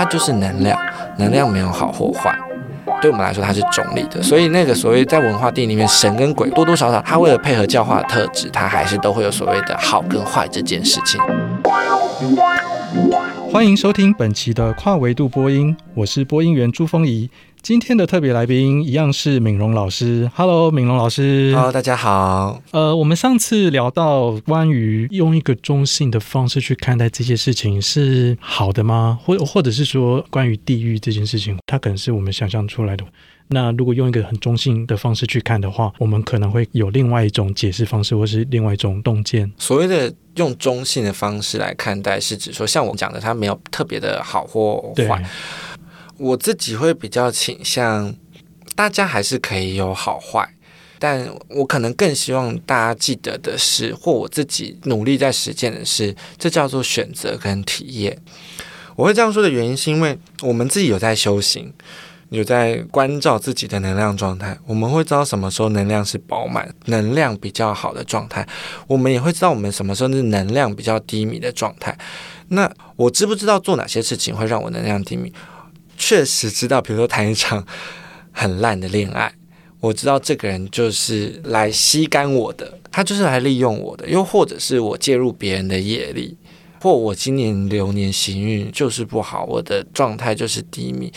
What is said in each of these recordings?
它就是能量，能量没有好或坏，对我们来说它是中立的。所以那个所谓在文化定义里面，神跟鬼多多少少，它为了配合教化的特质，它还是都会有所谓的好跟坏这件事情。欢迎收听本期的跨维度播音，我是播音员朱峰怡。今天的特别来宾一样是敏荣老师。Hello，敏荣老师。Hello，大家好。呃，我们上次聊到关于用一个中性的方式去看待这些事情是好的吗？或或者是说关于地狱这件事情，它可能是我们想象出来的。那如果用一个很中性的方式去看的话，我们可能会有另外一种解释方式，或是另外一种洞见。所谓的用中性的方式来看待，是指说像我讲的，它没有特别的好或坏。我自己会比较倾向，大家还是可以有好坏，但我可能更希望大家记得的是，或我自己努力在实践的是，这叫做选择跟体验。我会这样说的原因，是因为我们自己有在修行，有在关照自己的能量状态，我们会知道什么时候能量是饱满、能量比较好的状态，我们也会知道我们什么时候是能量比较低迷的状态。那我知不知道做哪些事情会让我能量低迷？确实知道，比如说谈一场很烂的恋爱，我知道这个人就是来吸干我的，他就是来利用我的，又或者是我介入别人的业力，或我今年流年行运就是不好，我的状态就是低迷。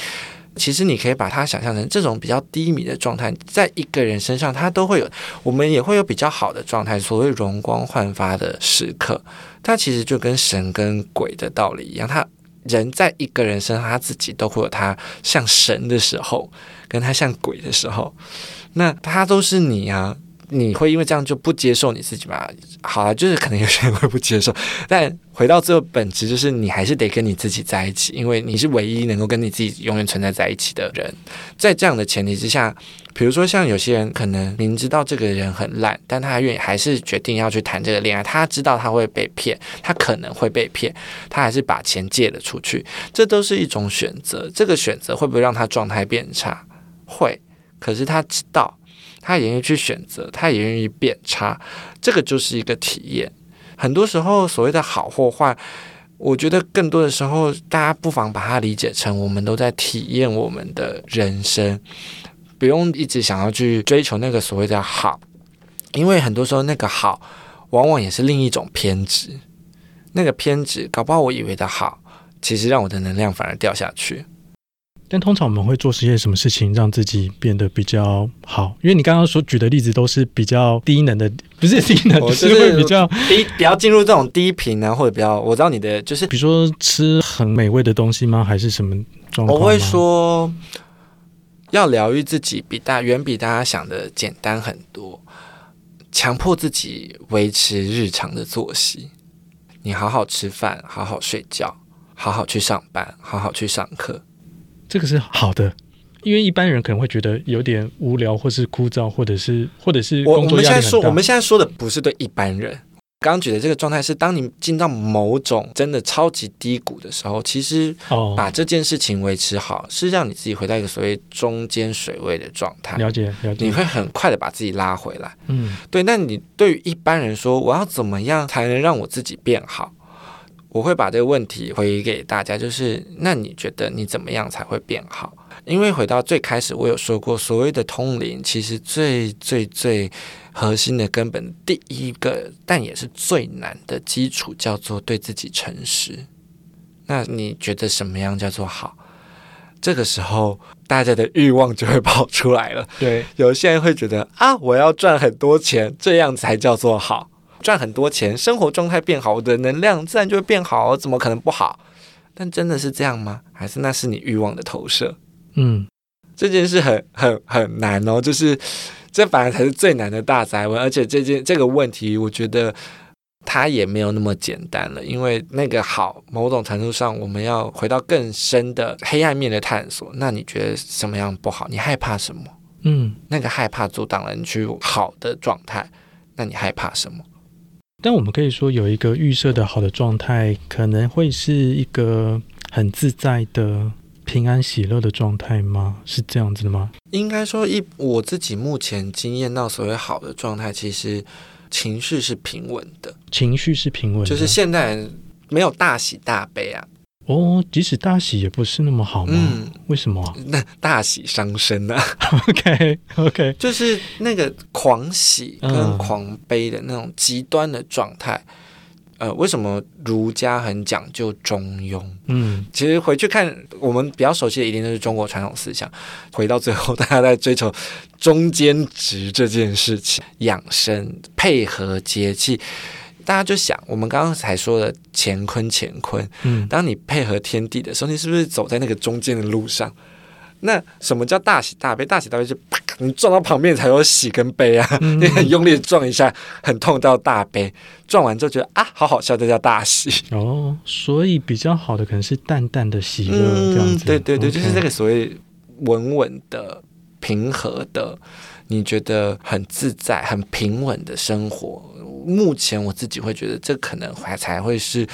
其实你可以把它想象成这种比较低迷的状态，在一个人身上，他都会有，我们也会有比较好的状态，所谓容光焕发的时刻。它其实就跟神跟鬼的道理一样，他。人在一个人身上，他自己都会有他像神的时候，跟他像鬼的时候，那他都是你啊。你会因为这样就不接受你自己吗？好了，就是可能有些人会不接受，但回到最后本质，就是你还是得跟你自己在一起，因为你是唯一能够跟你自己永远存在在一起的人。在这样的前提之下，比如说像有些人可能明知道这个人很烂，但他愿意还是决定要去谈这个恋爱。他知道他会被骗，他可能会被骗，他还是把钱借了出去。这都是一种选择。这个选择会不会让他状态变差？会。可是他知道。他也愿意去选择，他也愿意变差，这个就是一个体验。很多时候，所谓的好或坏，我觉得更多的时候，大家不妨把它理解成我们都在体验我们的人生，不用一直想要去追求那个所谓的好，因为很多时候那个好，往往也是另一种偏执。那个偏执，搞不好我以为的好，其实让我的能量反而掉下去。但通常我们会做些什么事情让自己变得比较好？因为你刚刚所举的例子都是比较低能的，不是低能，就是会比较低，比较进入这种低频啊，或者比较，我知道你的就是，比如说吃很美味的东西吗？还是什么状况？我会说，要疗愈自己比大远比大家想的简单很多。强迫自己维持日常的作息，你好好吃饭，好好睡觉，好好去上班，好好去上课。这个是好的，因为一般人可能会觉得有点无聊，或是枯燥，或者是或者是工作压力。我，我们现在说，我们现在说的不是对一般人。刚刚举的这个状态是，当你进到某种真的超级低谷的时候，其实把这件事情维持好，是让你自己回到一个所谓中间水位的状态。了解，了解。你会很快的把自己拉回来。嗯，对。那你对于一般人说，我要怎么样才能让我自己变好？我会把这个问题回给大家，就是那你觉得你怎么样才会变好？因为回到最开始，我有说过，所谓的通灵，其实最最最核心的根本，第一个但也是最难的基础，叫做对自己诚实。那你觉得什么样叫做好？这个时候，大家的欲望就会跑出来了。对，有些人会觉得啊，我要赚很多钱，这样才叫做好。赚很多钱，生活状态变好，我的能量自然就会变好，怎么可能不好？但真的是这样吗？还是那是你欲望的投射？嗯，这件事很很很难哦，就是这反而才是最难的大灾问。而且这件这个问题，我觉得它也没有那么简单了，因为那个好，某种程度上，我们要回到更深的黑暗面的探索。那你觉得什么样不好？你害怕什么？嗯，那个害怕阻挡了你去好的状态。那你害怕什么？但我们可以说，有一个预设的好的状态，可能会是一个很自在的、平安喜乐的状态吗？是这样子的吗？应该说，一我自己目前经验到所谓好的状态，其实情绪是平稳的，情绪是平稳的，就是现代人没有大喜大悲啊。哦，即使大喜也不是那么好吗？嗯，为什么？那大喜伤身啊。OK OK，就是那个狂喜跟狂悲的那种极端的状态。嗯呃，为什么儒家很讲究中庸？嗯，其实回去看我们比较熟悉的，一定就是中国传统思想。回到最后，大家在追求中间值这件事情，养生配合节气，大家就想，我们刚刚才说的乾坤乾坤，嗯，当你配合天地的时候，你是不是走在那个中间的路上？那什么叫大喜大悲？大喜大悲就啪，你撞到旁边才有喜跟悲啊！嗯、你很用力撞一下，很痛到大悲，撞完之后觉得啊，好好笑，这叫大喜哦。所以比较好的可能是淡淡的喜乐这样子。嗯、对对对就是这个所谓稳稳的、平和的，你觉得很自在、很平稳的生活。目前我自己会觉得，这可能还才会是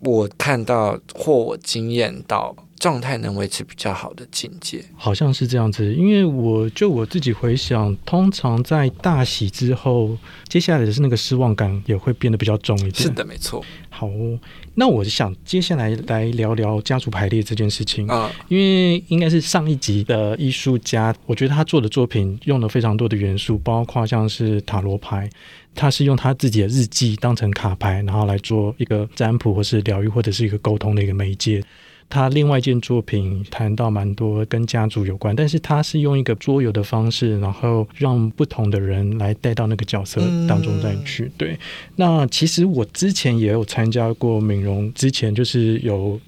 我看到或我经验到。状态能维持比较好的境界，好像是这样子。因为我就我自己回想，通常在大喜之后，接下来的是那个失望感也会变得比较重一点。是的，没错。好，那我想接下来来聊聊家族排列这件事情啊，因为应该是上一集的艺术家，我觉得他做的作品用了非常多的元素，包括像是塔罗牌，他是用他自己的日记当成卡牌，然后来做一个占卜或是疗愈或者是一个沟通的一个媒介。他另外一件作品谈到蛮多跟家族有关，但是他是用一个桌游的方式，然后让不同的人来带到那个角色当中再去。嗯、对，那其实我之前也有参加过敏荣，之前就是有。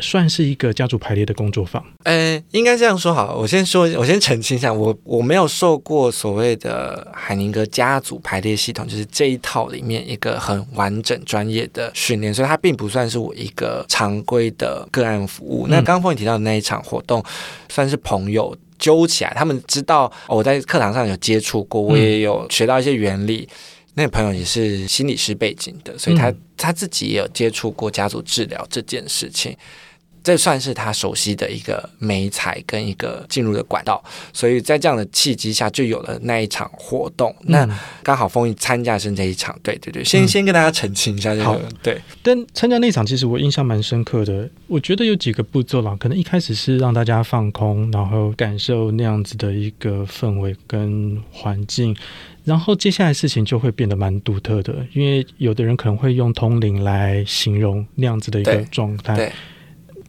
算是一个家族排列的工作坊。呃，应该这样说好。我先说，我先澄清一下，我我没有受过所谓的海宁格家族排列系统，就是这一套里面一个很完整专业的训练，所以它并不算是我一个常规的个案服务。嗯、那刚刚峰宇提到的那一场活动，算是朋友揪起来，他们知道我在课堂上有接触过，我也有学到一些原理。嗯那个朋友也是心理师背景的，所以他、嗯、他自己也有接触过家族治疗这件事情。这算是他熟悉的一个媒材跟一个进入的管道，所以在这样的契机下，就有了那一场活动。嗯、那刚好风一参加是这一场，对对对，先、嗯、先跟大家澄清一下这个。好对，但参加那场其实我印象蛮深刻的，我觉得有几个步骤啦，可能一开始是让大家放空，然后感受那样子的一个氛围跟环境，然后接下来事情就会变得蛮独特的，因为有的人可能会用通灵来形容那样子的一个状态。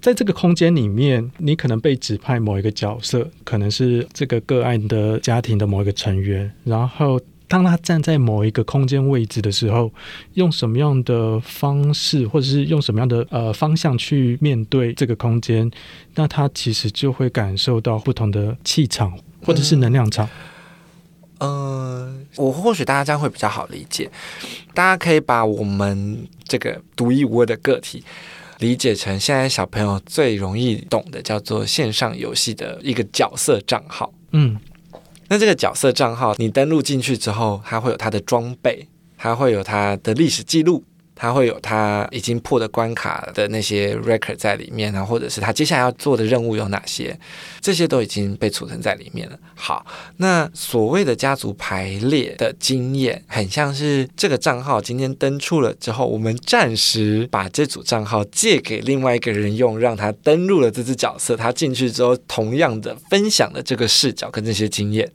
对。在这个空间里面，你可能被指派某一个角色，可能是这个个案的家庭的某一个成员。然后，当他站在某一个空间位置的时候，用什么样的方式，或者是用什么样的呃方向去面对这个空间，那他其实就会感受到不同的气场，或者是能量场。嗯，呃，我或许大家这样会比较好理解。大家可以把我们这个独一无二的个体。理解成现在小朋友最容易懂的，叫做线上游戏的一个角色账号。嗯，那这个角色账号，你登录进去之后，它会有它的装备，它会有它的历史记录。他会有他已经破的关卡的那些 record 在里面啊，或者是他接下来要做的任务有哪些，这些都已经被储存在里面了。好，那所谓的家族排列的经验，很像是这个账号今天登出了之后，我们暂时把这组账号借给另外一个人用，让他登录了这只角色，他进去之后，同样的分享了这个视角跟这些经验。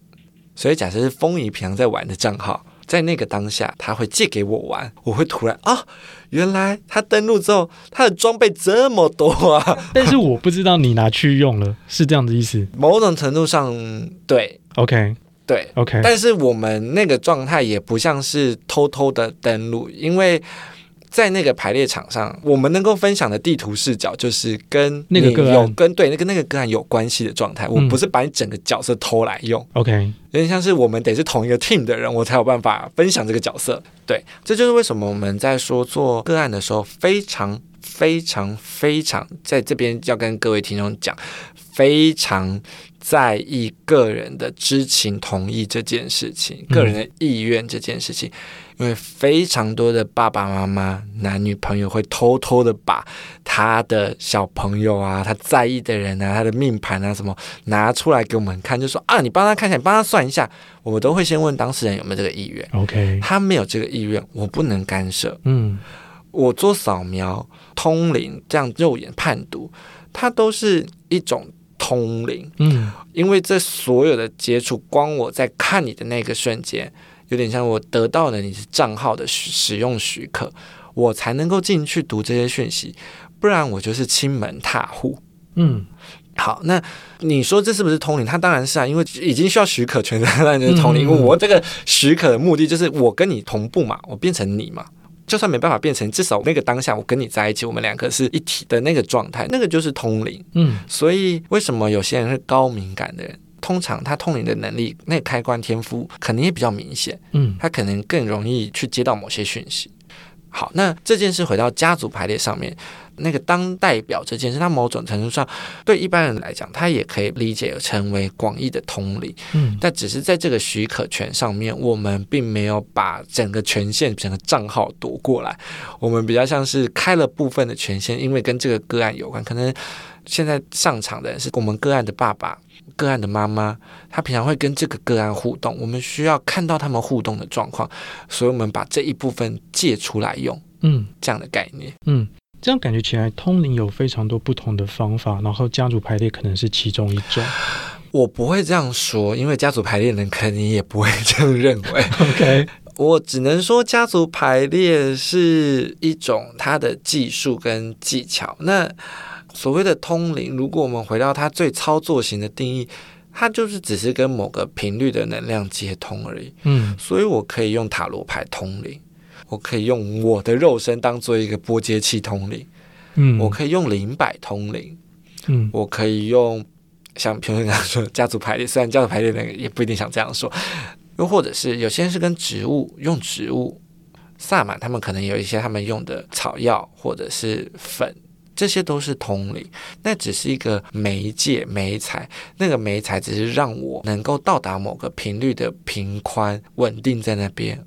所以假设是风仪平常在玩的账号。在那个当下，他会借给我玩，我会突然啊，原来他登录之后，他的装备这么多啊！但是我不知道你拿去用了，是这样的意思？某种程度上，对，OK，对，OK。但是我们那个状态也不像是偷偷的登录，因为。在那个排列场上，我们能够分享的地图视角就是跟那个有跟对那个那个个案有关系的状态。嗯、我不是把你整个角色偷来用，OK，有点像是我们得是同一个 team 的人，我才有办法分享这个角色。对，这就是为什么我们在说做个案的时候，非常非常非常在这边要跟各位听众讲，非常在意个人的知情同意这件事情，个人的意愿这件事情。嗯因为非常多的爸爸妈妈、男女朋友会偷偷的把他的小朋友啊、他在意的人啊、他的命盘啊什么拿出来给我们看，就说啊，你帮他看一下，你帮他算一下。我们都会先问当事人有没有这个意愿。OK，他没有这个意愿，我不能干涉。嗯，我做扫描、通灵这样肉眼判读，它都是一种通灵。嗯，因为这所有的接触，光我在看你的那个瞬间，有点像我得到了你是账号的使用许可，我才能够进去读这些讯息，不然我就是亲门踏户。嗯。好，那你说这是不是通灵？它当然是啊，因为已经需要许可权，当然就是通灵。因为我这个许可的目的就是我跟你同步嘛，我变成你嘛。就算没办法变成，至少那个当下我跟你在一起，我们两个是一体的那个状态，那个就是通灵。嗯，所以为什么有些人是高敏感的人，通常他通灵的能力，那个开关天赋可能也比较明显。嗯，他可能更容易去接到某些讯息。好，那这件事回到家族排列上面。那个当代表这件事，它某种程度上对一般人来讲，它也可以理解成为广义的通灵。嗯，但只是在这个许可权上面，我们并没有把整个权限、整个账号夺过来。我们比较像是开了部分的权限，因为跟这个个案有关。可能现在上场的人是我们个案的爸爸、个案的妈妈，她平常会跟这个个案互动，我们需要看到他们互动的状况，所以我们把这一部分借出来用。嗯，这样的概念。嗯。这样感觉起来，通灵有非常多不同的方法，然后家族排列可能是其中一种。我不会这样说，因为家族排列人肯定也不会这样认为。OK，我只能说家族排列是一种它的技术跟技巧。那所谓的通灵，如果我们回到它最操作型的定义，它就是只是跟某个频率的能量接通而已。嗯，所以我可以用塔罗牌通灵。我可以用我的肉身当做一个波接器通灵，嗯，我可以用灵摆通灵，嗯，我可以用像评论刚刚说家族排列，虽然家族排列那个也不一定想这样说，又或者是有些人是跟植物用植物，萨满他们可能有一些他们用的草药或者是粉，这些都是通理，那只是一个媒介媒材，那个媒材只是让我能够到达某个频率的频宽稳定在那边。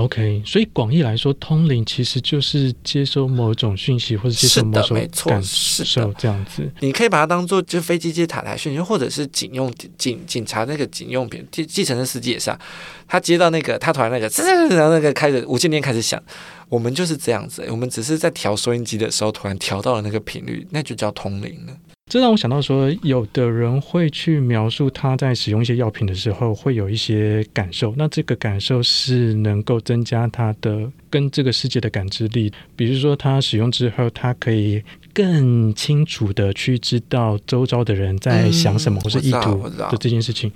OK，所以广义来说，通灵其实就是接收某种讯息，或者接收某种感受这样子。你可以把它当做就飞机接塔台讯息，或者是警用警警察那个警用品，计计程的司机也是啊。他接到那个，他突然那个，然后那个开始无线电开始响，我们就是这样子。我们只是在调收音机的时候，突然调到了那个频率，那就叫通灵了。这让我想到说，有的人会去描述他在使用一些药品的时候会有一些感受，那这个感受是能够增加他的跟这个世界的感知力。比如说，他使用之后，他可以更清楚的去知道周遭的人在想什么，嗯、或是意图的这件事情。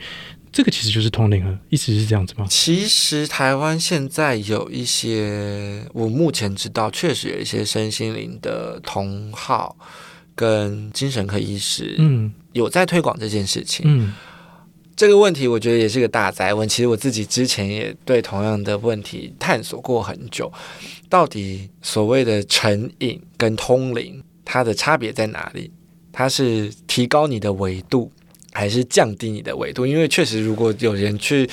这个其实就是通灵了，意思是这样子吗？其实台湾现在有一些，我目前知道确实有一些身心灵的同好。跟精神科医师，嗯，有在推广这件事情，嗯，这个问题我觉得也是个大灾问。其实我自己之前也对同样的问题探索过很久，到底所谓的成瘾跟通灵，它的差别在哪里？它是提高你的维度，还是降低你的维度？因为确实，如果有人去。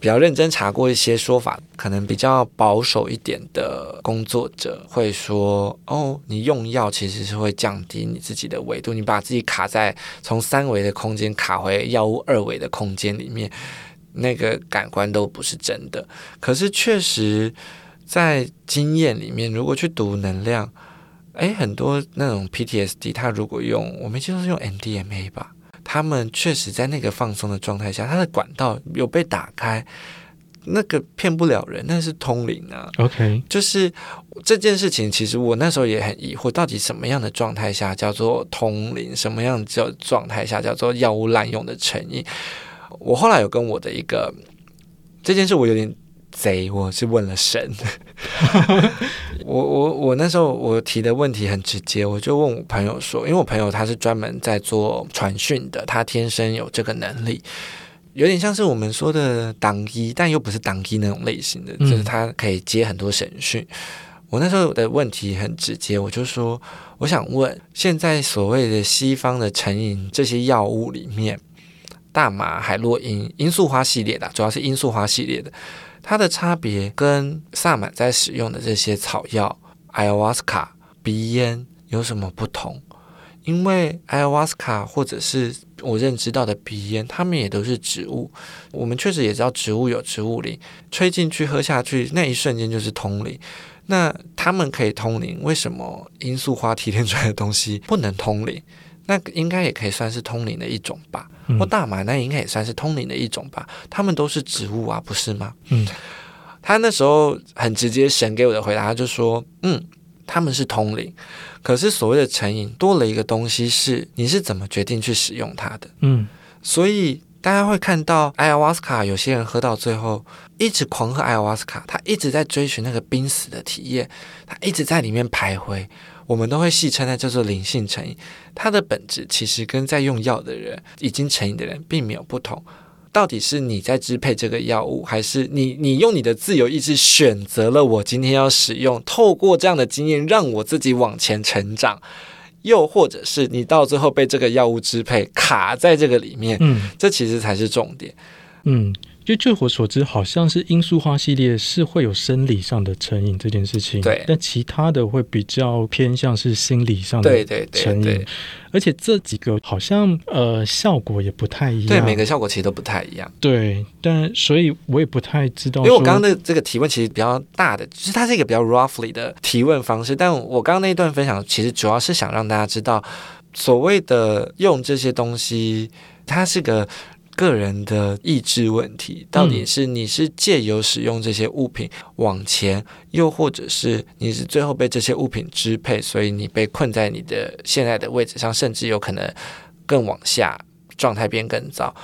比较认真查过一些说法，可能比较保守一点的工作者会说：“哦，你用药其实是会降低你自己的维度，你把自己卡在从三维的空间卡回药物二维的空间里面，那个感官都不是真的。可是确实，在经验里面，如果去读能量，诶，很多那种 PTSD，他如果用，我没记错是用 MDMA 吧。”他们确实在那个放松的状态下，他的管道有被打开，那个骗不了人，那是通灵啊。OK，就是这件事情，其实我那时候也很疑惑，到底什么样的状态下叫做通灵，什么样叫状态下叫做药物滥用的成瘾。我后来有跟我的一个这件事，我有点。贼，我是问了神。我我我那时候我提的问题很直接，我就问我朋友说，因为我朋友他是专门在做传讯的，他天生有这个能力，有点像是我们说的当机，但又不是当机那种类型的，就是他可以接很多审讯。我那时候的问题很直接，我就说，我想问，现在所谓的西方的成瘾这些药物里面，大麻、海洛因、罂粟花系列的，主要是罂粟花系列的。它的差别跟萨满在使用的这些草药，艾瓦斯卡、鼻烟有什么不同？因为艾瓦斯卡或者是我认知到的鼻烟，它们也都是植物。我们确实也知道植物有植物灵，吹进去喝下去那一瞬间就是通灵。那他们可以通灵，为什么罂粟花提炼出来的东西不能通灵？那应该也可以算是通灵的一种吧。嗯、或大麻那应该也算是通灵的一种吧。他们都是植物啊，不是吗？嗯。他那时候很直接，神给我的回答他就说：“嗯，他们是通灵，可是所谓的成瘾多了一个东西是你是怎么决定去使用它的？嗯，所以大家会看到艾尔瓦斯卡，有些人喝到最后一直狂喝艾尔瓦斯卡，他一直在追寻那个濒死的体验，他一直在里面徘徊。我们都会戏称它叫做灵性成瘾，它的本质其实跟在用药的人已经成瘾的人并没有不同。”到底是你在支配这个药物，还是你你用你的自由意志选择了我今天要使用？透过这样的经验，让我自己往前成长，又或者是你到最后被这个药物支配，卡在这个里面？嗯，这其实才是重点。嗯。就据我所知，好像是罂粟花系列是会有生理上的成瘾这件事情，对。但其他的会比较偏向是心理上的成瘾，对对对对。而且这几个好像呃效果也不太一样，对，每个效果其实都不太一样。对，但所以我也不太知道，因为我刚刚的这个提问其实比较大的，就是它是一个比较 roughly 的提问方式。但我刚刚那一段分享，其实主要是想让大家知道，所谓的用这些东西，它是个。个人的意志问题，到底是你是借由使用这些物品往前，又或者是你是最后被这些物品支配，所以你被困在你的现在的位置上，甚至有可能更往下，状态变更糟。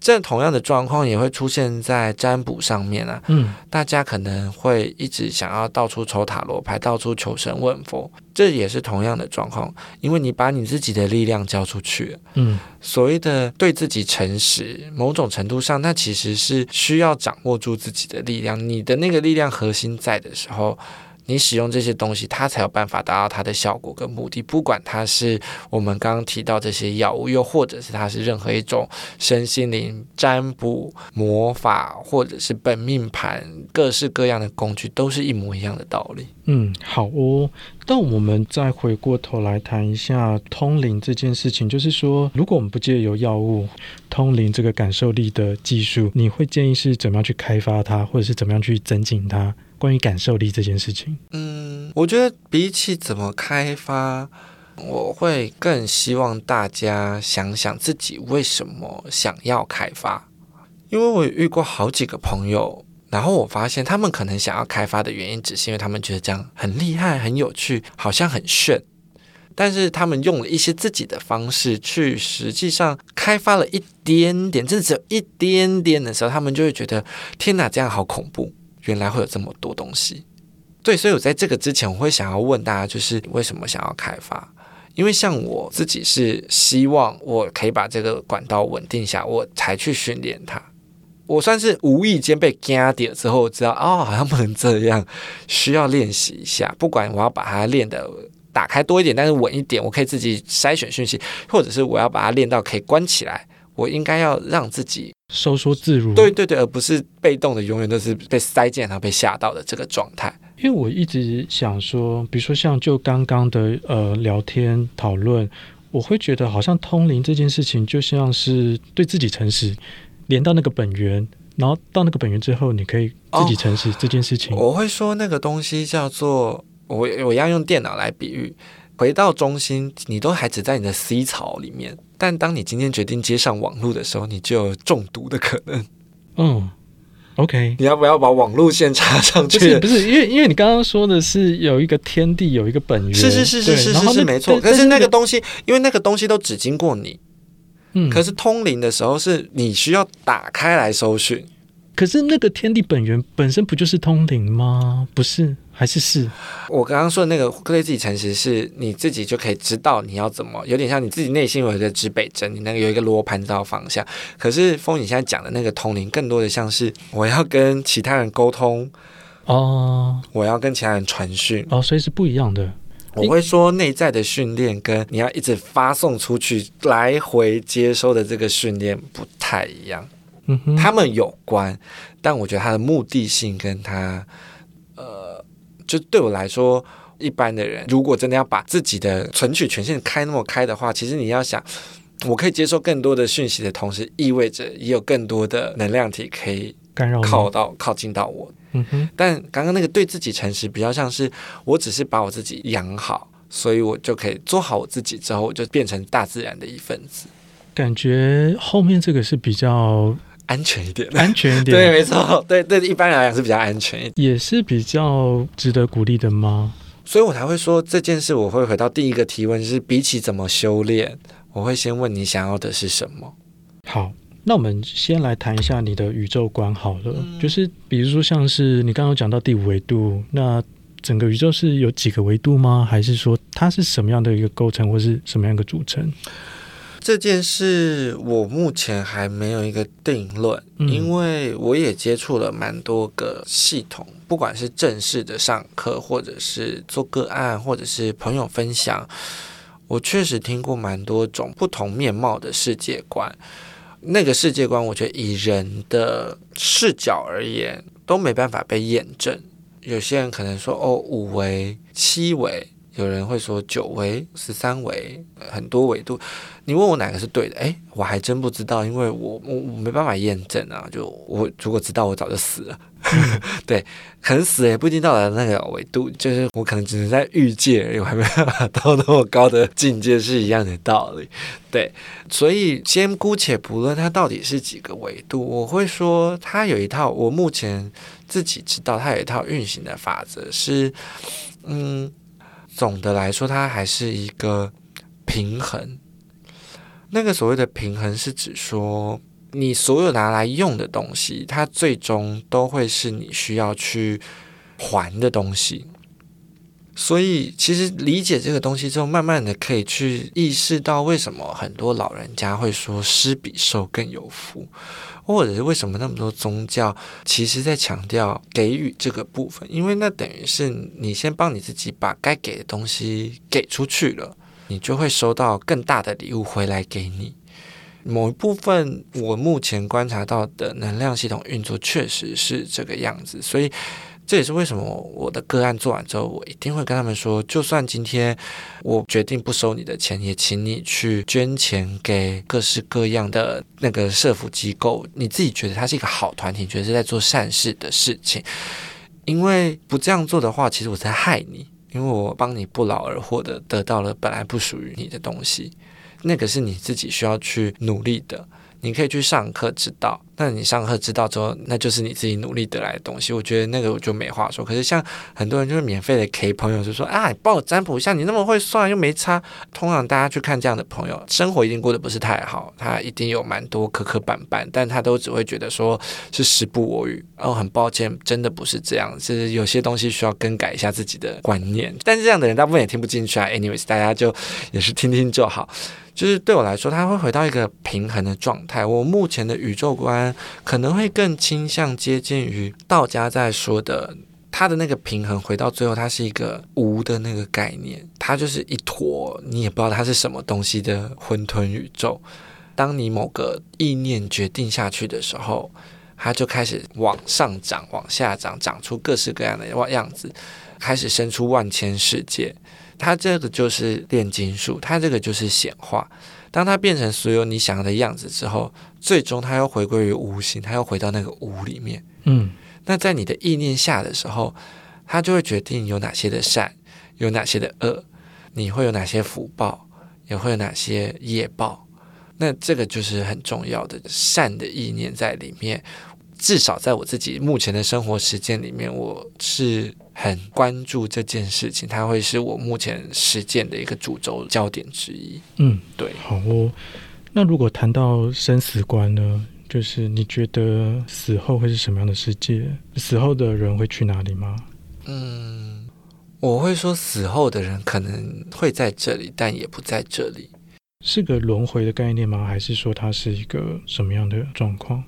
这同样的状况也会出现在占卜上面啊，嗯，大家可能会一直想要到处抽塔罗牌，到处求神问佛，这也是同样的状况，因为你把你自己的力量交出去。了，嗯，所谓的对自己诚实，某种程度上，那其实是需要掌握住自己的力量，你的那个力量核心在的时候。你使用这些东西，它才有办法达到它的效果跟目的。不管它是我们刚刚提到这些药物，又或者是它是任何一种身心灵占卜、魔法，或者是本命盘，各式各样的工具，都是一模一样的道理。嗯，好哦。但我们再回过头来谈一下通灵这件事情，就是说，如果我们不借由药物通灵这个感受力的技术，你会建议是怎么样去开发它，或者是怎么样去增进它？关于感受力这件事情，嗯，我觉得比起怎么开发，我会更希望大家想想自己为什么想要开发。因为我遇过好几个朋友，然后我发现他们可能想要开发的原因，只是因为他们觉得这样很厉害、很有趣，好像很炫。但是他们用了一些自己的方式去，实际上开发了一点点，甚至只有一点点的时候，他们就会觉得天哪，这样好恐怖。原来会有这么多东西，对，所以我在这个之前，我会想要问大家，就是为什么想要开发？因为像我自己是希望我可以把这个管道稳定下，我才去训练它。我算是无意间被压点之后，知道哦，好像不能这样，需要练习一下。不管我要把它练得打开多一点，但是稳一点，我可以自己筛选讯息，或者是我要把它练到可以关起来。我应该要让自己收缩自如，对对对，而不是被动的，永远都是被塞进然后被吓到的这个状态。因为我一直想说，比如说像就刚刚的呃聊天讨论，我会觉得好像通灵这件事情就像是对自己诚实，连到那个本源，然后到那个本源之后，你可以自己诚实这件事情。哦，我会说那个东西叫做我我要用电脑来比喻。回到中心，你都还只在你的 C 槽里面，但当你今天决定接上网络的时候，你就有中毒的可能。嗯，OK，你要不要把网路线插上去？不是，不是，因为因为你刚刚说的是有一个天地，有一个本源，是是是是是是，是没错。可是那个东西，因为那个东西都只经过你，嗯，可是通灵的时候是你需要打开来搜寻。可是那个天地本源本身不就是通灵吗？不是，还是是？我刚刚说的那个对自己诚实，是你自己就可以知道你要怎么，有点像你自己内心有一个指北针，你那个有一个罗盘知道方向。可是风，你现在讲的那个通灵，更多的像是我要跟其他人沟通哦，我要跟其他人传讯哦，所以是不一样的。我会说内在的训练跟你要一直发送出去来回接收的这个训练不太一样。嗯哼，他们有关，但我觉得他的目的性跟他，呃，就对我来说，一般的人如果真的要把自己的存取权限开那么开的话，其实你要想，我可以接受更多的讯息的同时，意味着也有更多的能量体可以干扰靠到靠近到我。嗯哼。但刚刚那个对自己诚实，比较像是我只是把我自己养好，所以我就可以做好我自己，之后我就变成大自然的一份子。感觉后面这个是比较安全一点，安全一点。对，没错，对对，一般来讲是比较安全一点，也是比较值得鼓励的吗？所以我才会说这件事，我会回到第一个提问，就是比起怎么修炼，我会先问你想要的是什么。好。那我们先来谈一下你的宇宙观好了，嗯、就是比如说像是你刚刚讲到第五维度，那整个宇宙是有几个维度吗？还是说它是什么样的一个构成，或是什么样一个组成？这件事我目前还没有一个定论，嗯、因为我也接触了蛮多个系统，不管是正式的上课，或者是做个案，或者是朋友分享，我确实听过蛮多种不同面貌的世界观。那个世界观，我觉得以人的视角而言都没办法被验证。有些人可能说哦，五维、七维，有人会说九维、十三维，很多维度。你问我哪个是对的？诶，我还真不知道，因为我我没办法验证啊。就我如果知道，我早就死了。对，可能死也不一定到达那个维度，就是我可能只能在欲界而已，我还没办法到那么高的境界，是一样的道理。对，所以先姑且不论它到底是几个维度，我会说它有一套，我目前自己知道它有一套运行的法则，是嗯，总的来说它还是一个平衡。那个所谓的平衡是指说，你所有拿来用的东西，它最终都会是你需要去还的东西。所以，其实理解这个东西之后，慢慢的可以去意识到，为什么很多老人家会说施比受更有福，或者是为什么那么多宗教其实在强调给予这个部分，因为那等于是你先帮你自己把该给的东西给出去了。你就会收到更大的礼物回来给你。某一部分，我目前观察到的能量系统运作确实是这个样子，所以这也是为什么我的个案做完之后，我一定会跟他们说，就算今天我决定不收你的钱，也请你去捐钱给各式各样的那个社福机构。你自己觉得它是一个好团体，觉得是在做善事的事情，因为不这样做的话，其实我在害你。因为我帮你不劳而获的得到了本来不属于你的东西，那个是你自己需要去努力的。你可以去上课知道，那你上课知道之后，那就是你自己努力得来的东西。我觉得那个我就没话说。可是像很多人就是免费的给朋友，就说啊，你帮我占卜一下，你那么会算又没差。通常大家去看这样的朋友，生活一定过得不是太好，他一定有蛮多磕磕绊绊，但他都只会觉得说是时不我与。哦，很抱歉，真的不是这样，是有些东西需要更改一下自己的观念。但是这样的人大部分也听不进去啊。Anyways，大家就也是听听就好。就是对我来说，它会回到一个平衡的状态。我目前的宇宙观可能会更倾向接近于道家在说的，它的那个平衡回到最后，它是一个无的那个概念，它就是一坨你也不知道它是什么东西的混沌宇宙。当你某个意念决定下去的时候，它就开始往上涨、往下涨，长出各式各样的样子，开始生出万千世界。它这个就是炼金术，它这个就是显化。当它变成所有你想要的样子之后，最终它又回归于无形，它又回到那个无里面。嗯，那在你的意念下的时候，它就会决定有哪些的善，有哪些的恶，你会有哪些福报，也会有哪些业报。那这个就是很重要的善的意念在里面。至少在我自己目前的生活实践里面，我是很关注这件事情，它会是我目前实践的一个主轴焦点之一。嗯，对。好哦，那如果谈到生死观呢？就是你觉得死后会是什么样的世界？死后的人会去哪里吗？嗯，我会说死后的人可能会在这里，但也不在这里。是个轮回的概念吗？还是说它是一个什么样的状况？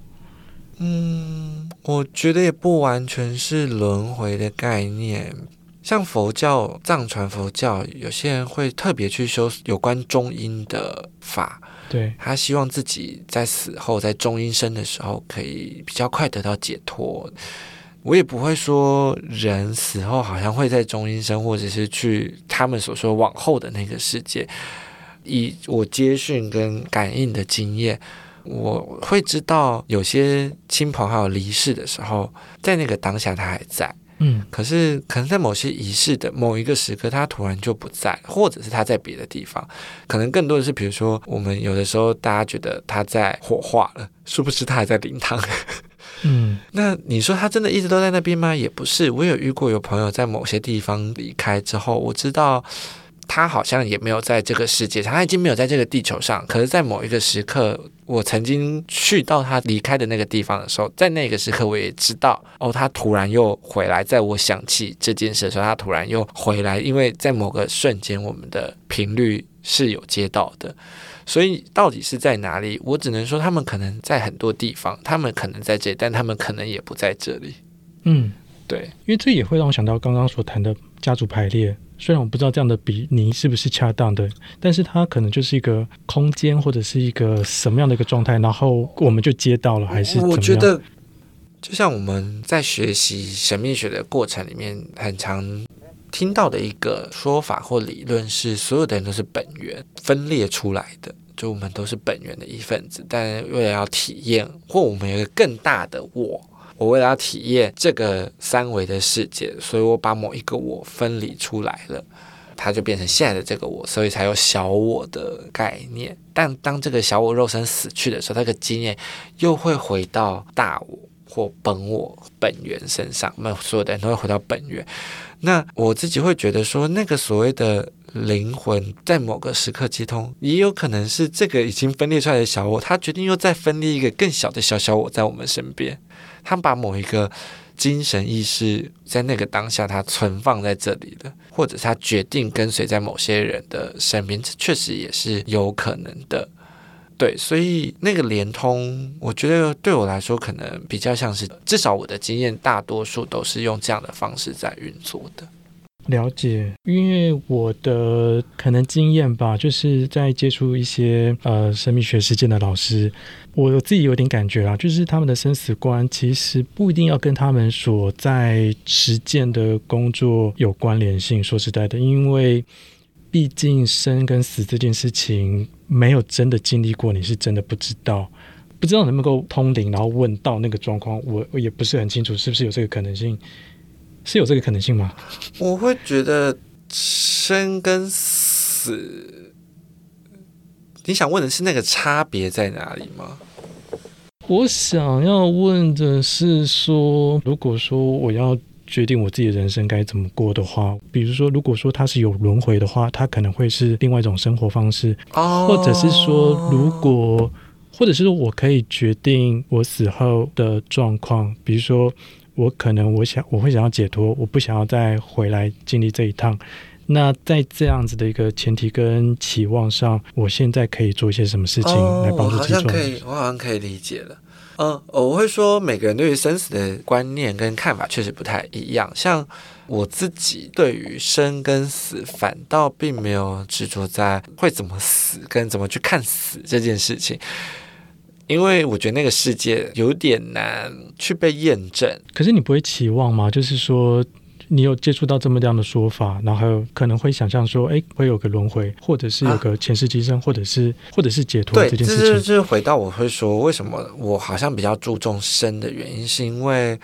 嗯，我觉得也不完全是轮回的概念。像佛教、藏传佛教，有些人会特别去修有关中阴的法。对，他希望自己在死后，在中阴身的时候，可以比较快得到解脱。我也不会说人死后好像会在中阴身，或者是去他们所说往后的那个世界。以我接讯跟感应的经验。我会知道有些亲朋好友离世的时候，在那个当下他还在。嗯，可是可能在某些仪式的某一个时刻，他突然就不在，或者是他在别的地方。可能更多的是，比如说我们有的时候大家觉得他在火化了，殊不知他还在灵堂。嗯，那你说他真的一直都在那边吗？也不是，我有遇过有朋友在某些地方离开之后，我知道。他好像也没有在这个世界上，他已经没有在这个地球上。可是，在某一个时刻，我曾经去到他离开的那个地方的时候，在那个时刻，我也知道，哦，他突然又回来。在我想起这件事的时候，他突然又回来，因为在某个瞬间，我们的频率是有接到的。所以，到底是在哪里？我只能说，他们可能在很多地方，他们可能在这里，但他们可能也不在这里。嗯，对，因为这也会让我想到刚刚所谈的家族排列。虽然我不知道这样的比拟是不是恰当的，但是它可能就是一个空间或者是一个什么样的一个状态，然后我们就接到了，还是怎么样？我觉得，就像我们在学习神秘学的过程里面，很常听到的一个说法或理论是，所有的人都是本源分裂出来的，就我们都是本源的一份子，但为了要体验，或我们有一个更大的我。我为了要体验这个三维的世界，所以我把某一个我分离出来了，它就变成现在的这个我，所以才有小我的概念。但当这个小我肉身死去的时候，那个经验又会回到大我或本我本源身上。那所有的人都会回到本源。那我自己会觉得说，那个所谓的灵魂在某个时刻接通，也有可能是这个已经分裂出来的小我，他决定又再分裂一个更小的小小我在我们身边。他把某一个精神意识在那个当下，他存放在这里的，或者他决定跟随在某些人的身边，这确实也是有可能的。对，所以那个连通，我觉得对我来说，可能比较像是，至少我的经验，大多数都是用这样的方式在运作的。了解，因为我的可能经验吧，就是在接触一些呃神秘学实践的老师，我自己有点感觉啦，就是他们的生死观其实不一定要跟他们所在实践的工作有关联性。说实在的，因为毕竟生跟死这件事情没有真的经历过，你是真的不知道，不知道能不能够通灵，然后问到那个状况，我我也不是很清楚是不是有这个可能性。是有这个可能性吗？我会觉得生跟死，你想问的是那个差别在哪里吗？我想要问的是说，如果说我要决定我自己的人生该怎么过的话，比如说，如果说它是有轮回的话，它可能会是另外一种生活方式，哦，或者是说，如果，或者是说我可以决定我死后的状况，比如说。我可能我想我会想要解脱，我不想要再回来经历这一趟。那在这样子的一个前提跟期望上，我现在可以做一些什么事情来帮助自己？我好像可以，我好像可以理解了。嗯，我会说每个人对于生死的观念跟看法确实不太一样。像我自己对于生跟死，反倒并没有执着在会怎么死跟怎么去看死这件事情。因为我觉得那个世界有点难去被验证。可是你不会期望吗？就是说，你有接触到这么这样的说法，然后可能会想象说，哎，会有个轮回，或者是有个前世今生，啊、或者是或者是解脱这件事情。对，这就是回到我会说，为什么我好像比较注重生的原因，是因为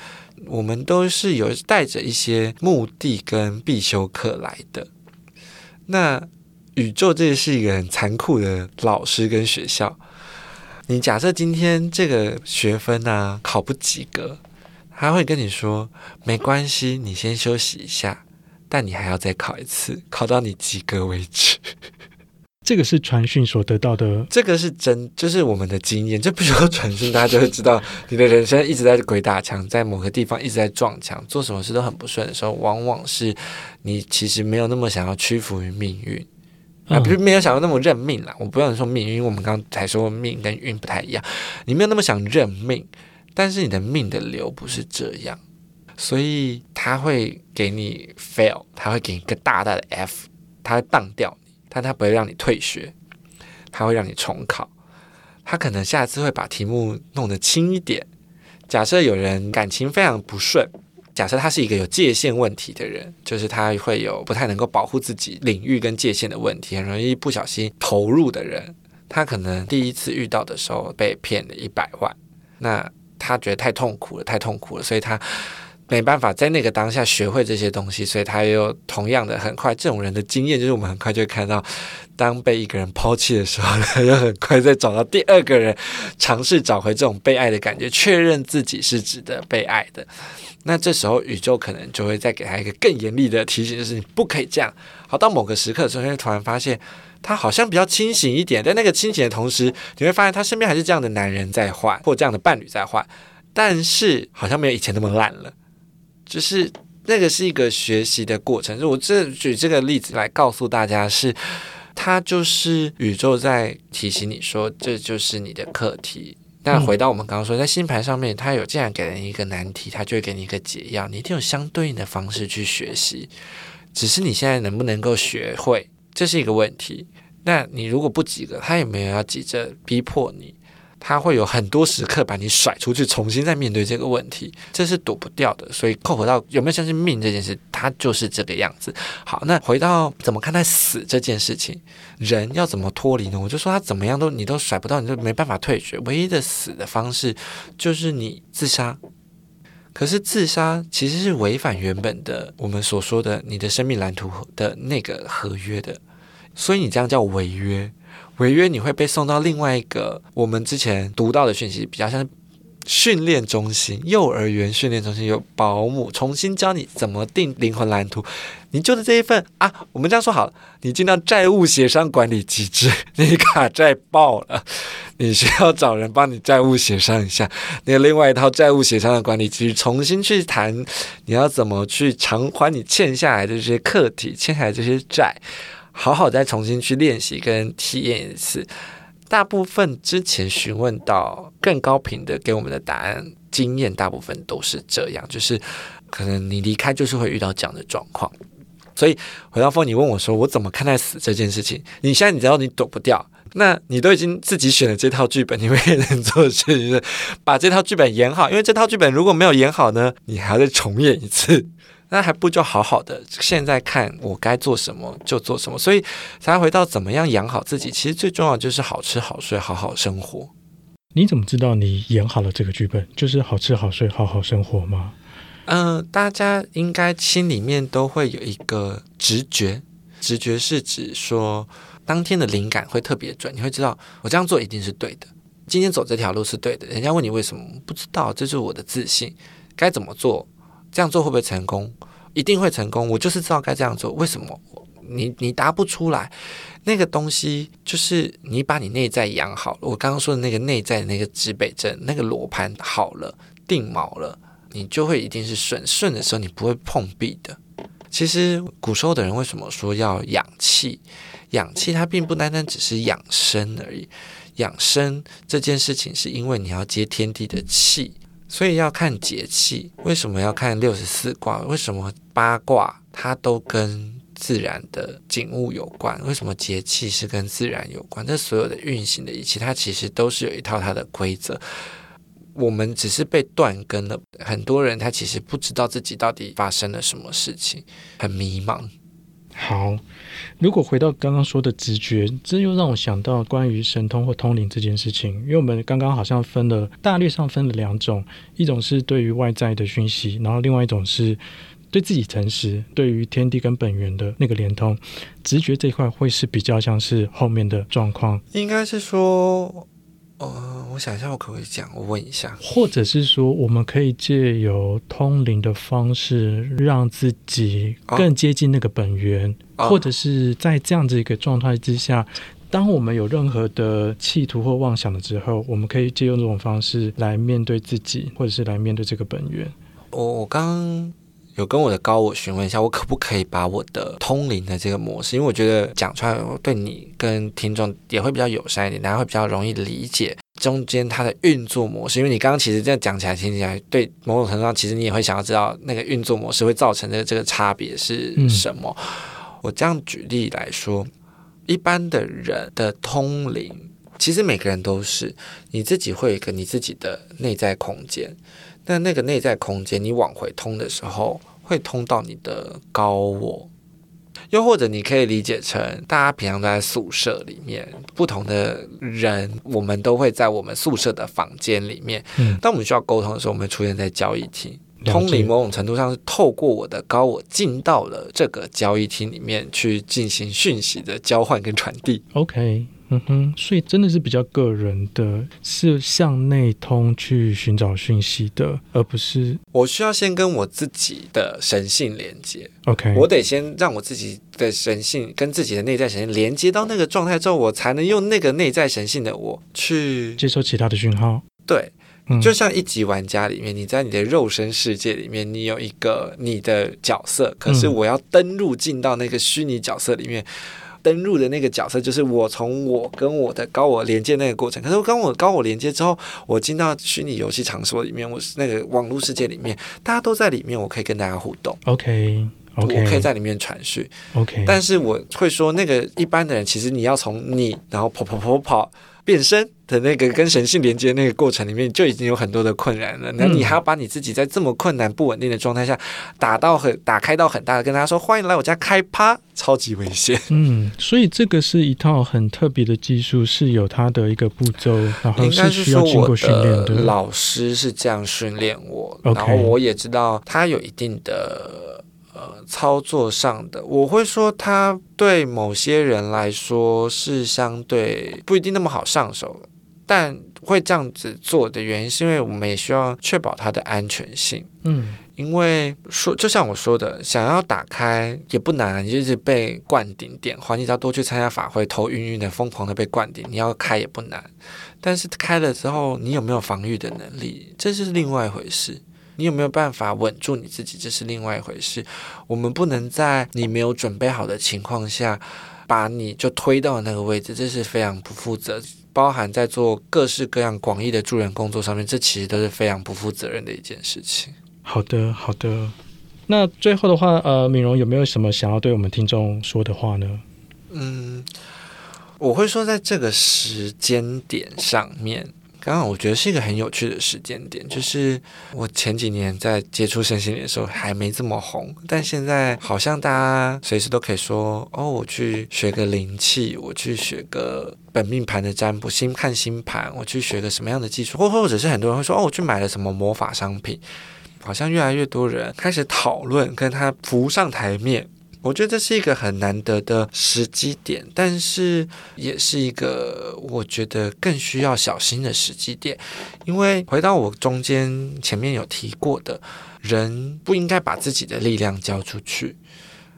我们都是有带着一些目的跟必修课来的。那宇宙这是一个很残酷的老师跟学校。你假设今天这个学分呢、啊、考不及格，他会跟你说没关系，你先休息一下，但你还要再考一次，考到你及格为止。这个是传讯所得到的，这个是真，就是我们的经验。这不需要传讯，大家就会知道，你的人生一直在鬼打墙，在某个地方一直在撞墙，做什么事都很不顺的时候，往往是你其实没有那么想要屈服于命运。啊，不是没有想要那么认命啦。我不要说命运，因为我们刚刚才说命跟运不太一样。你没有那么想认命，但是你的命的流不是这样，所以他会给你 fail，他会给你一个大大的 F，他会当掉你，但他不会让你退学，他会让你重考。他可能下次会把题目弄得轻一点。假设有人感情非常不顺。假设他是一个有界限问题的人，就是他会有不太能够保护自己领域跟界限的问题，很容易不小心投入的人，他可能第一次遇到的时候被骗了一百万，那他觉得太痛苦了，太痛苦了，所以他。没办法在那个当下学会这些东西，所以他又同样的很快。这种人的经验就是我们很快就会看到，当被一个人抛弃的时候，他又很快再找到第二个人，尝试找回这种被爱的感觉，确认自己是值得被爱的。那这时候宇宙可能就会再给他一个更严厉的提醒，就是你不可以这样。好，到某个时刻的时候，突然发现他好像比较清醒一点，在那个清醒的同时，你会发现他身边还是这样的男人在换，或这样的伴侣在换，但是好像没有以前那么烂了。就是那个是一个学习的过程，就我这举这个例子来告诉大家是，是它就是宇宙在提醒你说，这就是你的课题。那回到我们刚刚说，在星盘上面，它有这样给人一个难题，它就会给你一个解药，你一定有相对应的方式去学习。只是你现在能不能够学会，这是一个问题。那你如果不及格，他也没有要急着逼迫你。他会有很多时刻把你甩出去，重新再面对这个问题，这是躲不掉的。所以扣回到有没有相信命这件事，它就是这个样子。好，那回到怎么看待死这件事情，人要怎么脱离呢？我就说他怎么样都你都甩不到，你就没办法退学。唯一的死的方式就是你自杀。可是自杀其实是违反原本的我们所说的你的生命蓝图的那个合约的，所以你这样叫违约。违约，你会被送到另外一个我们之前读到的讯息，比较像训练中心、幼儿园训练中心，有保姆重新教你怎么定灵魂蓝图。你就是这一份啊，我们这样说好了，你进到债务协商管理机制，你卡债爆了，你需要找人帮你债务协商一下。那个另外一套债务协商的管理机制，重新去谈你要怎么去偿还你欠下来的这些课题，欠下来这些债。好好再重新去练习跟体验一次。大部分之前询问到更高频的给我们的答案，经验大部分都是这样，就是可能你离开就是会遇到这样的状况。所以回到峰你问我说我怎么看待死这件事情？你现在你知道你躲不掉，那你都已经自己选了这套剧本，你唯一能做的事情是把这套剧本演好，因为这套剧本如果没有演好呢，你还要再重演一次。那还不就好好的？现在看我该做什么就做什么，所以才回到怎么样养好自己。其实最重要就是好吃好睡，好好生活。你怎么知道你演好了这个剧本？就是好吃好睡，好好生活吗？嗯、呃，大家应该心里面都会有一个直觉，直觉是指说当天的灵感会特别准，你会知道我这样做一定是对的，今天走这条路是对的。人家问你为什么，不知道，这就是我的自信。该怎么做？这样做会不会成功？一定会成功。我就是知道该这样做。为什么？你你答不出来。那个东西就是你把你内在养好了。我刚刚说的那个内在的那个指北针，那个罗盘好了，定锚了，你就会一定是顺。顺的时候你不会碰壁的。其实古时候的人为什么说要养气？养气它并不单单只是养生而已。养生这件事情是因为你要接天地的气。所以要看节气，为什么要看六十四卦？为什么八卦它都跟自然的景物有关？为什么节气是跟自然有关？这所有的运行的一切，它其实都是有一套它的规则。我们只是被断根了，很多人他其实不知道自己到底发生了什么事情，很迷茫。好，如果回到刚刚说的直觉，这又让我想到关于神通或通灵这件事情。因为我们刚刚好像分了大略上分了两种，一种是对于外在的讯息，然后另外一种是对自己诚实，对于天地跟本源的那个连通。直觉这一块会是比较像是后面的状况，应该是说。呃，我想一下，我可不可以讲？我问一下，或者是说，我们可以借由通灵的方式，让自己更接近那个本源，哦、或者是在这样子一个状态之下，当我们有任何的企图或妄想的时候，我们可以借用这种方式来面对自己，或者是来面对这个本源。我我刚。有跟我的高我询问一下，我可不可以把我的通灵的这个模式，因为我觉得讲出来对你跟听众也会比较友善一点，大家会比较容易理解中间它的运作模式。因为你刚刚其实这样讲起来，听起来对某种程度上，其实你也会想要知道那个运作模式会造成的这个差别是什么。嗯。我这样举例来说，一般的人的通灵，其实每个人都是你自己会有一个你自己的内在空间。那那个内在空间，你往回通的时候，会通到你的高我。又或者你可以理解成，大家平常都在宿舍里面，不同的人，我们都会在我们宿舍的房间里面。嗯，当我们需要沟通的时候，我们会出现在交易厅。通灵某种程度上是透过我的高我进到了这个交易厅里面去进行讯息的交换跟传递。OK。嗯哼，所以真的是比较个人的，是向内通去寻找讯息的，而不是我需要先跟我自己的神性连接。OK，我得先让我自己的神性跟自己的内在神性连接到那个状态之后，我才能用那个内在神性的我去接收其他的讯号。对，就像一级玩家里面，你在你的肉身世界里面，你有一个你的角色，可是我要登入进到那个虚拟角色里面。登入的那个角色就是我，从我跟我的高我连接那个过程。可是我跟我高我连接之后，我进到虚拟游戏场所里面，我是那个网络世界里面，大家都在里面，我可以跟大家互动。OK，, okay 我可以在里面传讯。OK，但是我会说，那个一般的人，其实你要从你，然后跑跑跑跑变身。的那个跟神性连接那个过程里面，就已经有很多的困难了。那你还要把你自己在这么困难不稳定的状态下，打到很打开到很大的，跟大家说欢迎来我家开趴，超级危险。嗯，所以这个是一套很特别的技术，是有它的一个步骤，然后是需要经过训练的。老师是这样训练我，然后我也知道他有一定的。呃，操作上的，我会说，它对某些人来说是相对不一定那么好上手，但会这样子做的原因，是因为我们也需要确保它的安全性。嗯，因为说，就像我说的，想要打开也不难，你就是被灌顶点环境只要多去参加法会，头晕晕的，疯狂的被灌顶，你要开也不难。但是开了之后，你有没有防御的能力，这是另外一回事。你有没有办法稳住你自己？这是另外一回事。我们不能在你没有准备好的情况下，把你就推到那个位置，这是非常不负责。包含在做各式各样广义的助人工作上面，这其实都是非常不负责任的一件事情。好的，好的。那最后的话，呃，敏荣有没有什么想要对我们听众说的话呢？嗯，我会说，在这个时间点上面。刚好我觉得是一个很有趣的时间点，就是我前几年在接触身心灵的时候还没这么红，但现在好像大家随时都可以说哦，我去学个灵气，我去学个本命盘的占卜，星看星盘，我去学个什么样的技术，或或者是很多人会说哦，我去买了什么魔法商品，好像越来越多人开始讨论，跟他浮上台面。我觉得这是一个很难得的时机点，但是也是一个我觉得更需要小心的时机点，因为回到我中间前面有提过的，人不应该把自己的力量交出去。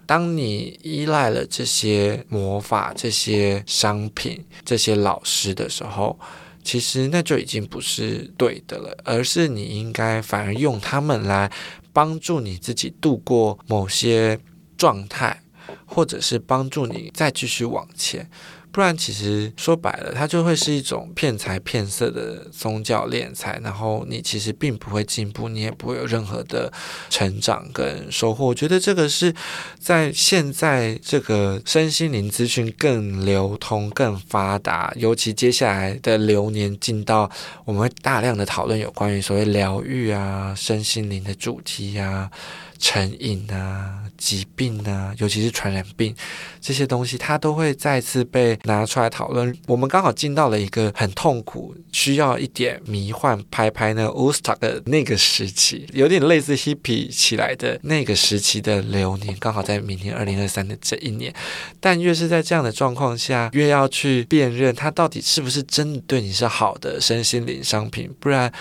当你依赖了这些魔法、这些商品、这些老师的时候，其实那就已经不是对的了，而是你应该反而用他们来帮助你自己度过某些。状态，或者是帮助你再继续往前，不然其实说白了，它就会是一种骗财骗色的宗教敛财，然后你其实并不会进步，你也不会有任何的成长跟收获。我觉得这个是在现在这个身心灵资讯更流通、更发达，尤其接下来的流年进到，我们会大量的讨论有关于所谓疗愈啊、身心灵的主题啊。成瘾啊，疾病啊，尤其是传染病这些东西，它都会再次被拿出来讨论。我们刚好进到了一个很痛苦，需要一点迷幻拍拍那个 Woodstock 的那个时期，有点类似 Hippie 起来的那个时期的流年，刚好在明年二零二三的这一年。但越是在这样的状况下，越要去辨认它到底是不是真的对你是好的身心灵商品，不然。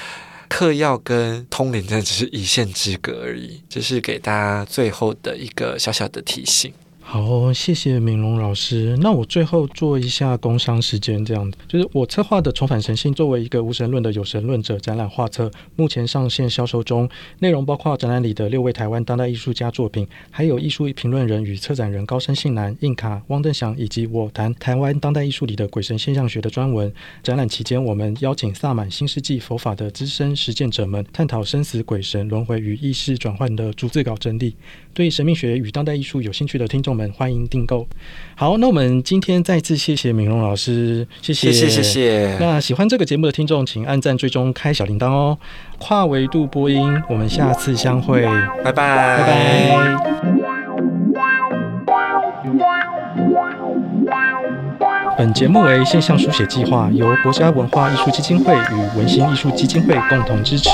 嗑药跟通灵真的只是一线之隔而已，这是给大家最后的一个小小的提醒。好，谢谢敏龙老师。那我最后做一下工商时间，这样子，就是我策划的《重返神性》作为一个无神论的有神论者展览画册，目前上线销售中。内容包括展览里的六位台湾当代艺术家作品，还有艺术评论人与策展人高山信男、印卡、汪登祥，以及我谈台湾当代艺术里的鬼神现象学的专文。展览期间，我们邀请萨满新世纪佛法的资深实践者们，探讨生死、鬼神、轮回与意识转换的逐字稿真谛。对神秘学与当代艺术有兴趣的听众们，欢迎订购。好，那我们今天再次谢谢敏荣老师，谢谢谢谢谢谢。那喜欢这个节目的听众，请按赞、追踪、开小铃铛哦。跨维度播音，我们下次相会，拜拜，拜拜。本节目为现象书写计划，由国家文化艺术基金会与文心艺术基金会共同支持。